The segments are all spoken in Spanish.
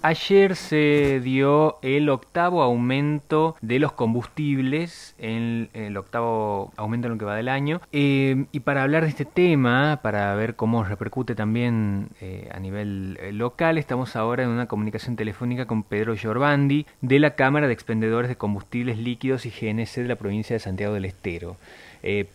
Ayer se dio el octavo aumento de los combustibles, el, el octavo aumento en lo que va del año. Eh, y para hablar de este tema, para ver cómo repercute también eh, a nivel eh, local, estamos ahora en una comunicación telefónica con Pedro Giorvandi de la Cámara de Expendedores de Combustibles Líquidos y GNC de la provincia de Santiago del Estero.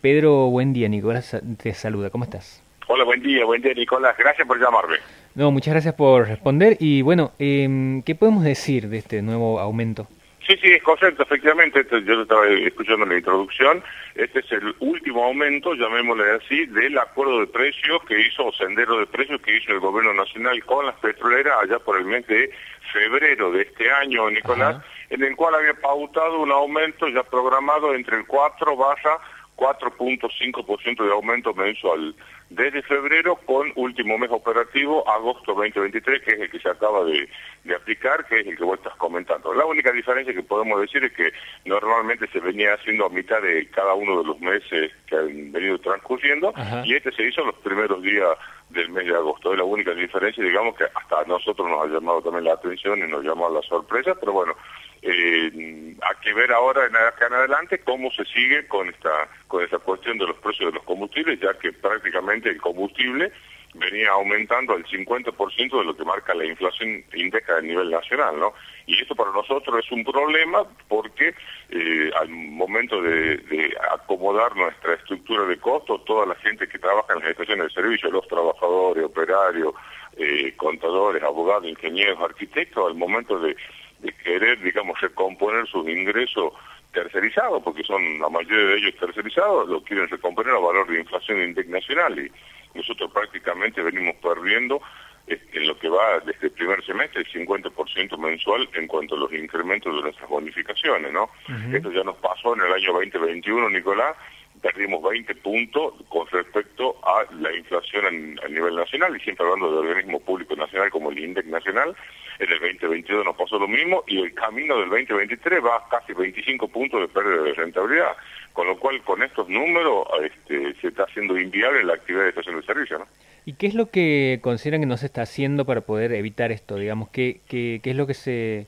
Pedro, buen día. Nicolás te saluda. ¿Cómo estás? Hola, buen día, buen día Nicolás. Gracias por llamarme. No, muchas gracias por responder. Y bueno, eh, ¿qué podemos decir de este nuevo aumento? Sí, sí, es correcto, efectivamente, este, yo estaba escuchando la introducción, este es el último aumento, llamémosle así, del acuerdo de precios que hizo, o sendero de precios que hizo el gobierno nacional con las petroleras allá por el mes de febrero de este año, Nicolás, en el cual había pautado un aumento ya programado entre el 4 barra 4.5% de aumento mensual desde febrero con último mes operativo, agosto 2023, que es el que se acaba de, aplicar, que es el que vos estás comentando. La única diferencia que podemos decir es que normalmente se venía haciendo a mitad de cada uno de los meses que han venido transcurriendo y este se hizo los primeros días del mes de agosto. Es la única diferencia, digamos que hasta a nosotros nos ha llamado también la atención y nos llamó a la sorpresa, pero bueno, eh, hay que ver ahora en, acá en adelante cómo se sigue con esta con esa cuestión de los precios de los combustibles, ya que prácticamente el combustible venía aumentando al 50% de lo que marca la inflación índica a nivel nacional, ¿no? Y esto para nosotros es un problema porque eh, al momento de, acomodar nuestra estructura de costos, toda la gente que trabaja en las estaciones de servicio, los trabajadores, operarios, eh, contadores, abogados, ingenieros, arquitectos, al momento de de querer, digamos, recomponer sus ingresos tercerizados, porque son la mayoría de ellos tercerizados, lo quieren recomponer a valor de inflación internacional. Y nosotros prácticamente venimos perdiendo en lo que va desde el primer semestre el 50% mensual en cuanto a los incrementos de nuestras bonificaciones, ¿no? Esto ya nos pasó en el año 2021, Nicolás, perdimos 20 puntos con respecto a la inflación a nivel nacional, y siempre hablando de organismo público nacional como el INDEC nacional, en el 2022 nos pasó lo mismo y el camino del 2023 va a casi 25 puntos de pérdida de rentabilidad, con lo cual con estos números este, se está haciendo inviable la actividad de estación de servicio. ¿no? ¿Y qué es lo que consideran que no se está haciendo para poder evitar esto? Digamos, ¿qué, qué, qué es lo que se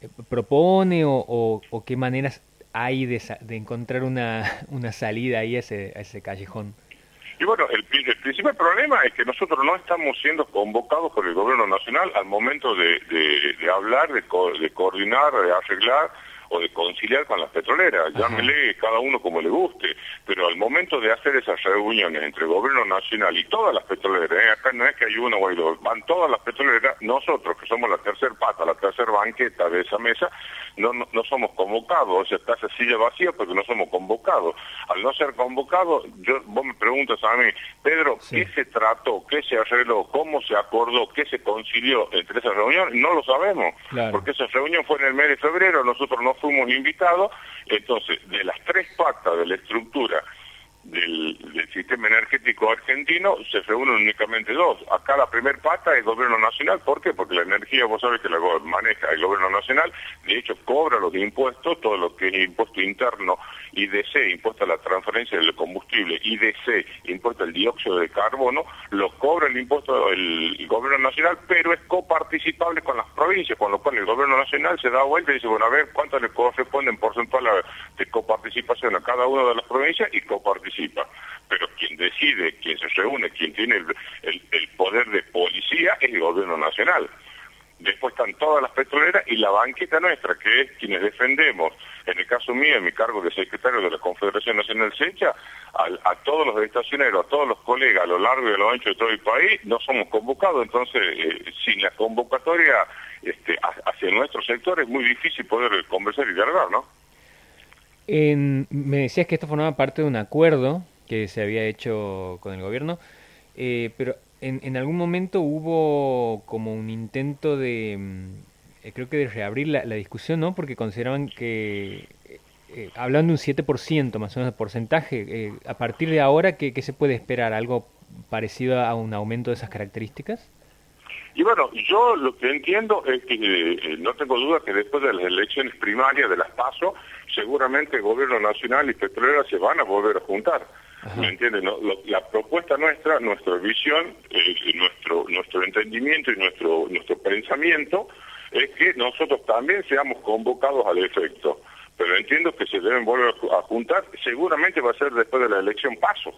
eh, propone o, o, qué maneras hay de, de encontrar una, una salida ahí a ese, a ese callejón? Y bueno, el, principal problema es que nosotros no estamos siendo convocados por el gobierno nacional al momento de, de, hablar, de, de coordinar, de arreglar o de conciliar con las petroleras, llámele cada uno como le guste, pero al momento de hacer esas reuniones entre el gobierno nacional y todas las petroleras, ¿eh? acá no es que hay uno o hay dos, van todas las petroleras, nosotros que somos la tercer pata, la tercer banqueta de esa mesa, no, no, somos convocados, o sea, está esa silla vacía porque no somos convocados. Al no ser convocados, yo, vos me preguntas a mí, Pedro, ¿qué se trató, qué se arregló, cómo se acordó, qué se concilió entre esa reunión? No lo sabemos, porque esa reunión fue en el mes de febrero, nosotros no fuimos invitados, entonces, de las tres patas de la estructura, del, sistema energético argentino se reúnen únicamente dos. Acá la primer pata es el gobierno nacional. ¿Por qué? Porque la energía, vos sabés que la maneja el gobierno nacional, de hecho cobra los impuestos, todo lo que es impuesto interno, IDC, impuesto a la transferencia del combustible, IDC, impuesto al dióxido de carbono, lo cobra el impuesto el, gobierno nacional, pero es coparticipable con las provincias, con lo cual el gobierno nacional se da vuelta y dice, bueno, a ver cuánto le corresponde en porcentual de coparticipación a cada una de las provincias y coparticipación pero quien decide, quien se reúne, quien tiene el, poder de policía es el gobierno nacional. Después están todas las petroleras y la banqueta nuestra, que es quienes defendemos, en el caso mío, en mi cargo de secretario de la Confederación Nacional Secha, a, todos los estacioneros, a todos los colegas a lo largo y a lo ancho de todo el país, no somos convocados. Entonces, eh, sin la convocatoria este, hacia nuestro sector es muy difícil poder conversar y dialogar, ¿no? Me decías que esto formaba parte de un acuerdo que se había hecho con el gobierno, eh, pero en, en, algún momento hubo como un intento de, mm, eh, creo que de reabrir la, discusión, ¿no? Porque consideraban que, eh, hablando de un 7% más o menos de porcentaje, a partir de ahora, ¿qué, ¿qué se puede esperar? ¿Algo parecido a un aumento de esas características? Y bueno, yo lo que entiendo es que eh, no tengo duda que después de las elecciones primarias de las PASO, seguramente el gobierno nacional y petrolera se van a volver a juntar. ¿Me entiendes? la propuesta nuestra, nuestra visión, eh, nuestro nuestro entendimiento y nuestro nuestro pensamiento es que nosotros también seamos convocados al efecto. Pero entiendo que se deben volver a juntar, seguramente va a ser después de la elección paso.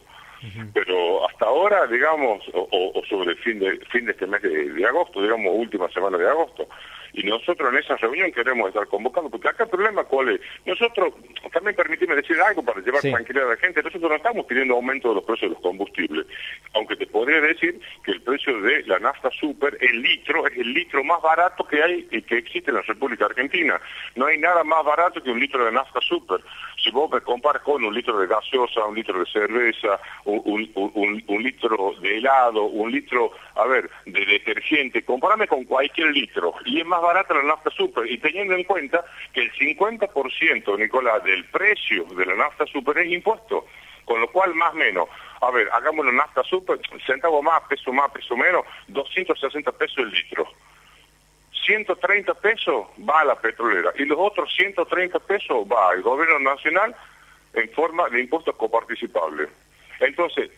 Pero hasta ahora, digamos, o, sobre el fin de, fin de este mes de agosto, digamos, última semana de agosto, y nosotros en esa reunión queremos estar convocando, porque acá el problema cuál es, nosotros, también permitirme decir algo para llevar tranquilidad a la gente, nosotros no estamos pidiendo aumento de los precios de los combustibles, aunque te podría decir que el precio de la nafta super, el litro, es el litro más barato que hay y que existe en la República Argentina. No hay nada más barato que un litro de nafta super. Si vos me comparas con un litro de gaseosa, un litro de cerveza, un, un litro de helado, un litro, a ver, de detergente, compárame con cualquier litro. Y es más barata la nafta super y teniendo en cuenta que el 50%, Nicolás, del precio de la nafta super es impuesto, con lo cual más o menos, a ver, hagamos la nafta super, centavo más, peso más, peso menos, 260 pesos el litro. 130 pesos va a la petrolera y los otros 130 pesos va al gobierno nacional en forma de impuestos coparticipables. Entonces,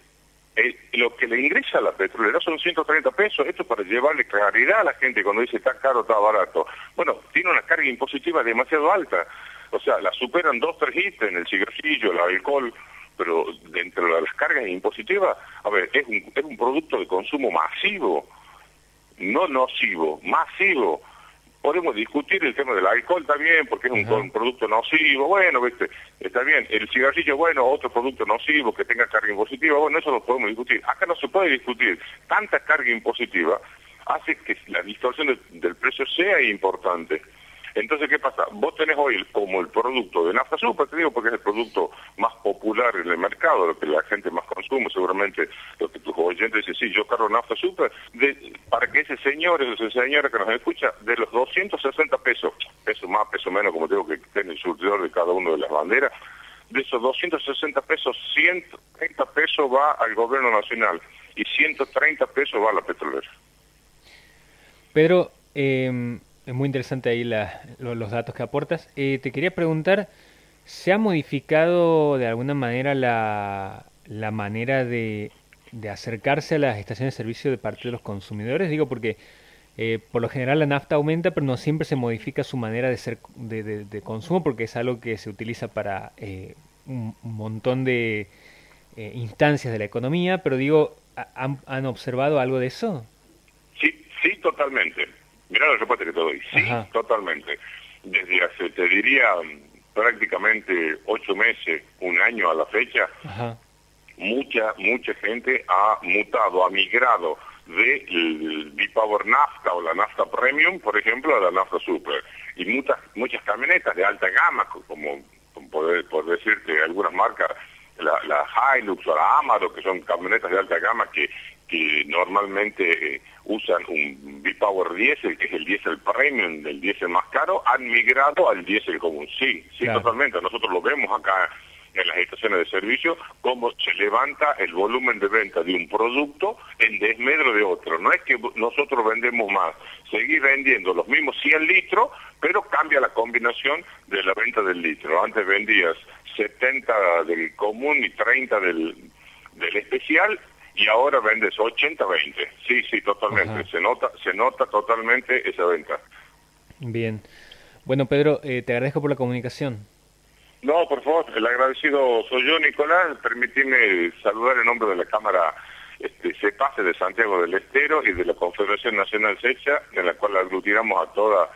eh, lo que le ingresa a la petrolera son 130 pesos, esto para llevarle claridad a la gente cuando dice está caro, está barato. Bueno, tiene una carga impositiva demasiado alta, o sea, la superan dos, tres en el cigarrillo, el alcohol, pero dentro de las cargas impositivas, a ver, es un, es un producto de consumo masivo, no nocivo, masivo podemos discutir el tema del alcohol, bien, porque es un, producto nocivo, bueno, ¿viste? está bien, el cigarrillo, bueno, otro producto nocivo que tenga carga impositiva, bueno, eso lo podemos discutir. Acá no se puede discutir, tanta carga impositiva hace que la distorsión del precio sea importante. Entonces, ¿qué pasa? Vos tenés hoy como el producto de nafta super, te digo porque es el producto más popular en el mercado, lo que la gente más consume, seguramente oyentes dicen, sí, yo cargo nafta super, para que ese señor, esa señora que nos escucha, de los 260 pesos, peso más, peso menos, como digo, que tiene el surtidor de cada uno de las banderas, de esos 260 pesos, 130 pesos va al gobierno nacional y 130 pesos va a la petrolera. Pedro, eh, es muy interesante ahí los datos que aportas. Eh, te quería preguntar, ¿se ha modificado de alguna manera la, manera de, acercarse a las estaciones de servicio de parte de los consumidores? Digo porque eh, por lo general la nafta aumenta, pero no siempre se modifica su manera de, ser, de, consumo porque es algo que se utiliza para eh, un, montón de instancias de la economía, pero digo, ¿han, ¿han observado algo de eso? Sí, sí, totalmente. Mirá la respuesta que te doy. Sí, totalmente. Desde hace, te diría, prácticamente ocho meses, un año a la fecha, mucha, mucha gente ha mutado, ha migrado del B-Power Nafta o la Nafta Premium, por ejemplo, a la Nafta Super. Y muchas, muchas camionetas de alta gama, como, por, decirte algunas marcas, la, la Hilux o la Amaro, que son camionetas de alta gama que, que normalmente usan un B-Power diésel, que es el diésel premium, del diésel más caro, han migrado al diésel común. Sí, sí, totalmente. Nosotros lo vemos acá en las estaciones de servicio, cómo se levanta el volumen de venta de un producto en desmedro de otro. No es que nosotros vendemos más, seguir vendiendo los mismos 100 litros, pero cambia la combinación de la venta del litro. Antes vendías 70 del común y 30 del, del especial y ahora vendes 80-20. Sí, sí, totalmente. Se nota, se nota totalmente esa venta. Bien. Bueno, Pedro, eh, te agradezco por la comunicación. No, por favor, el agradecido soy yo, Nicolás. Permitime saludar en nombre de la Cámara este, CEPASE de Santiago del Estero y de la Confederación Nacional SECHA, en la cual aglutinamos a toda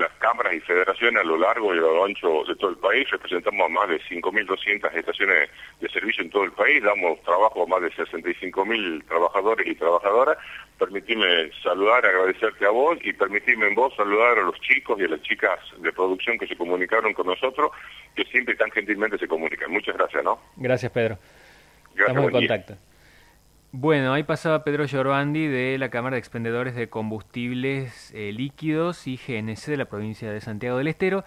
las cámaras y federaciones a lo largo y a lo ancho de todo el país. Representamos a más de 5.200 estaciones de servicio en todo el país. Damos trabajo a más de 65.000 trabajadores y trabajadoras. Permitime saludar, agradecerte a vos y permitime en vos saludar a los chicos y a las chicas de producción que se comunicaron con nosotros, que siempre tan gentilmente se comunican. Muchas gracias, ¿no? Gracias, Pedro. Estamos en contacto. Bueno, ahí pasaba Pedro Giorvandi de la Cámara de Expendedores de Combustibles eh, Líquidos y GNC de la provincia de Santiago del Estero.